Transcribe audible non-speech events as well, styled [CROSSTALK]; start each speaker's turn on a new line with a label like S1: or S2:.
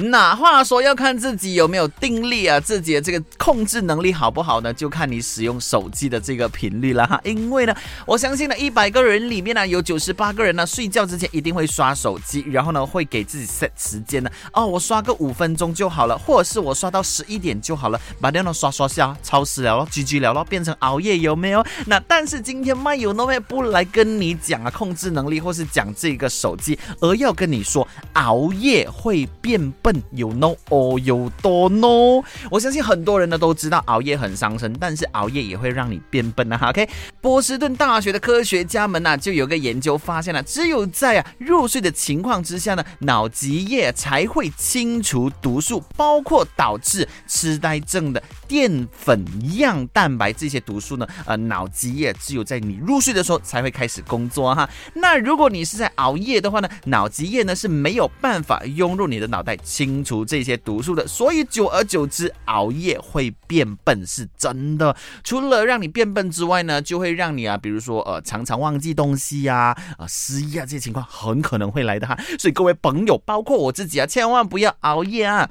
S1: [LAUGHS]
S2: 那话说要看自己有没有定力啊，自己的这个控制能力好不好呢？就看你使用手机的这个频率了哈。因为呢，我相信呢，一百个人里面呢，有九十八个人呢，睡觉之前一定会刷手机，然后呢，会给自己 set 时间呢。哦，我刷个五分钟就好了，或者是我刷到十一点就好了，把电脑刷刷下，超时了咯，GG 了咯，变成熬夜有没有？那但是今天麦有 no 不来跟你讲啊，控制能力或是讲这个手机，而要跟你说熬夜会变笨。有 no 哦，有多 no？我相信很多人呢都知道熬夜很伤身，但是熬夜也会让你变笨啊。[LAUGHS] OK，波士顿大学的科学家们呢就有个研究发现了，只有在啊入睡的情况之下呢，脑脊液才会清除毒素，包括导致痴呆症的淀粉样蛋白这些毒素呢。呃，脑脊液只有在你入睡的时候才会开始工作哈。那如果你是在熬夜的话呢，脑脊液呢是没有办法涌入你的脑袋。清除这些毒素的，所以久而久之，熬夜会变笨是真的。除了让你变笨之外呢，就会让你啊，比如说呃，常常忘记东西呀，啊，失忆啊，这些情况很可能会来的哈。所以各位朋友，包括我自己啊，千万不要熬夜啊。